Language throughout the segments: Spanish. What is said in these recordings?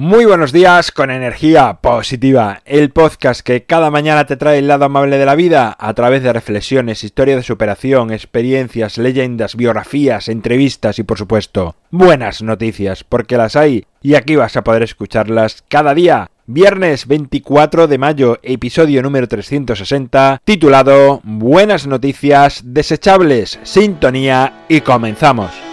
Muy buenos días con energía positiva, el podcast que cada mañana te trae el lado amable de la vida a través de reflexiones, historias de superación, experiencias, leyendas, biografías, entrevistas y por supuesto buenas noticias, porque las hay y aquí vas a poder escucharlas cada día. Viernes 24 de mayo, episodio número 360, titulado Buenas noticias desechables, sintonía y comenzamos.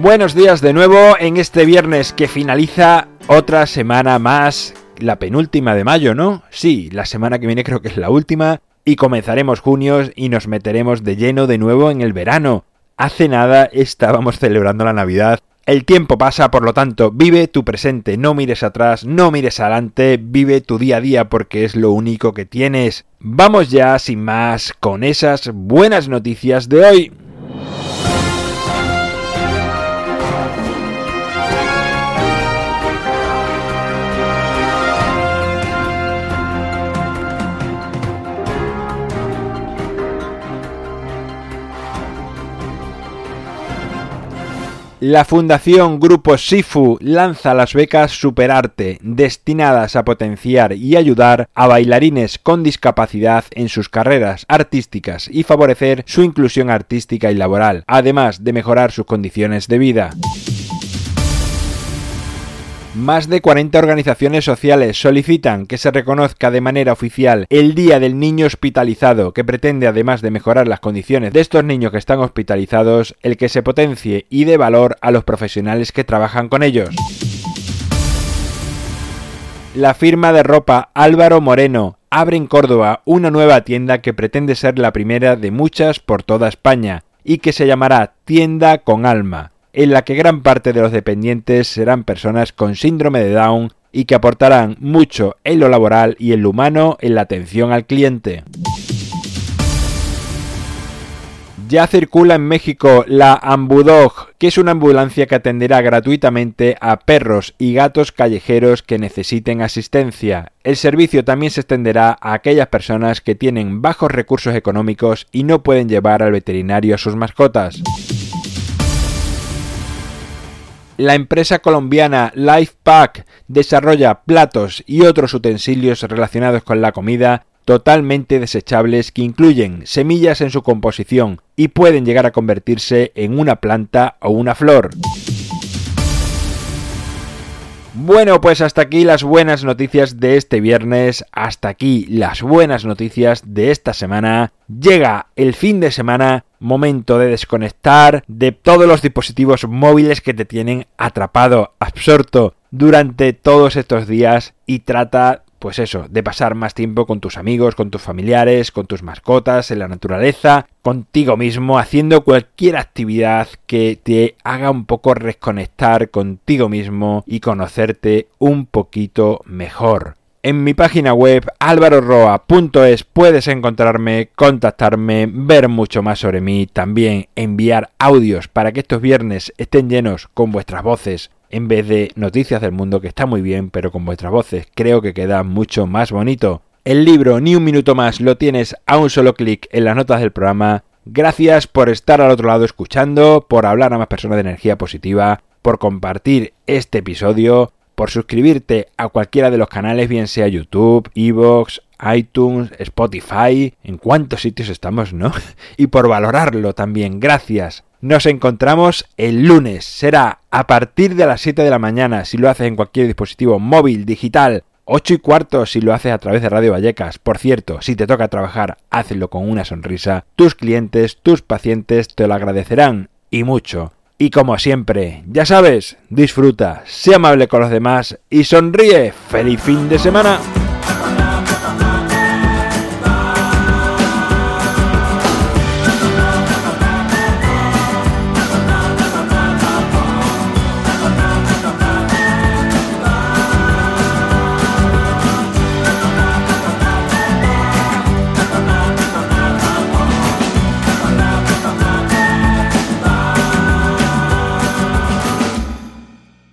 Buenos días de nuevo en este viernes que finaliza otra semana más, la penúltima de mayo, ¿no? Sí, la semana que viene creo que es la última y comenzaremos junio y nos meteremos de lleno de nuevo en el verano. Hace nada estábamos celebrando la Navidad. El tiempo pasa, por lo tanto, vive tu presente, no mires atrás, no mires adelante, vive tu día a día porque es lo único que tienes. Vamos ya, sin más, con esas buenas noticias de hoy. La Fundación Grupo Sifu lanza las becas Superarte, destinadas a potenciar y ayudar a bailarines con discapacidad en sus carreras artísticas y favorecer su inclusión artística y laboral, además de mejorar sus condiciones de vida. Más de 40 organizaciones sociales solicitan que se reconozca de manera oficial el Día del Niño Hospitalizado, que pretende, además de mejorar las condiciones de estos niños que están hospitalizados, el que se potencie y dé valor a los profesionales que trabajan con ellos. La firma de ropa Álvaro Moreno abre en Córdoba una nueva tienda que pretende ser la primera de muchas por toda España y que se llamará Tienda con Alma en la que gran parte de los dependientes serán personas con síndrome de Down y que aportarán mucho en lo laboral y en lo humano en la atención al cliente. Ya circula en México la Ambudog, que es una ambulancia que atenderá gratuitamente a perros y gatos callejeros que necesiten asistencia. El servicio también se extenderá a aquellas personas que tienen bajos recursos económicos y no pueden llevar al veterinario a sus mascotas la empresa colombiana Lifepack desarrolla platos y otros utensilios relacionados con la comida totalmente desechables que incluyen semillas en su composición y pueden llegar a convertirse en una planta o una flor. Bueno, pues hasta aquí las buenas noticias de este viernes, hasta aquí las buenas noticias de esta semana. Llega el fin de semana, momento de desconectar de todos los dispositivos móviles que te tienen atrapado, absorto durante todos estos días y trata pues eso, de pasar más tiempo con tus amigos, con tus familiares, con tus mascotas, en la naturaleza, contigo mismo, haciendo cualquier actividad que te haga un poco desconectar contigo mismo y conocerte un poquito mejor. En mi página web alvaroroa.es puedes encontrarme, contactarme, ver mucho más sobre mí, también enviar audios para que estos viernes estén llenos con vuestras voces en vez de noticias del mundo que está muy bien, pero con vuestras voces creo que queda mucho más bonito. El libro Ni un minuto más lo tienes a un solo clic en las notas del programa. Gracias por estar al otro lado escuchando, por hablar a más personas de energía positiva, por compartir este episodio por suscribirte a cualquiera de los canales, bien sea YouTube, Evox, iTunes, Spotify, en cuántos sitios estamos, ¿no? Y por valorarlo también, gracias. Nos encontramos el lunes, será a partir de las 7 de la mañana si lo haces en cualquier dispositivo móvil, digital, 8 y cuarto si lo haces a través de Radio Vallecas. Por cierto, si te toca trabajar, hazlo con una sonrisa. Tus clientes, tus pacientes te lo agradecerán y mucho. Y como siempre, ya sabes, disfruta, sea amable con los demás y sonríe. ¡Feliz fin de semana!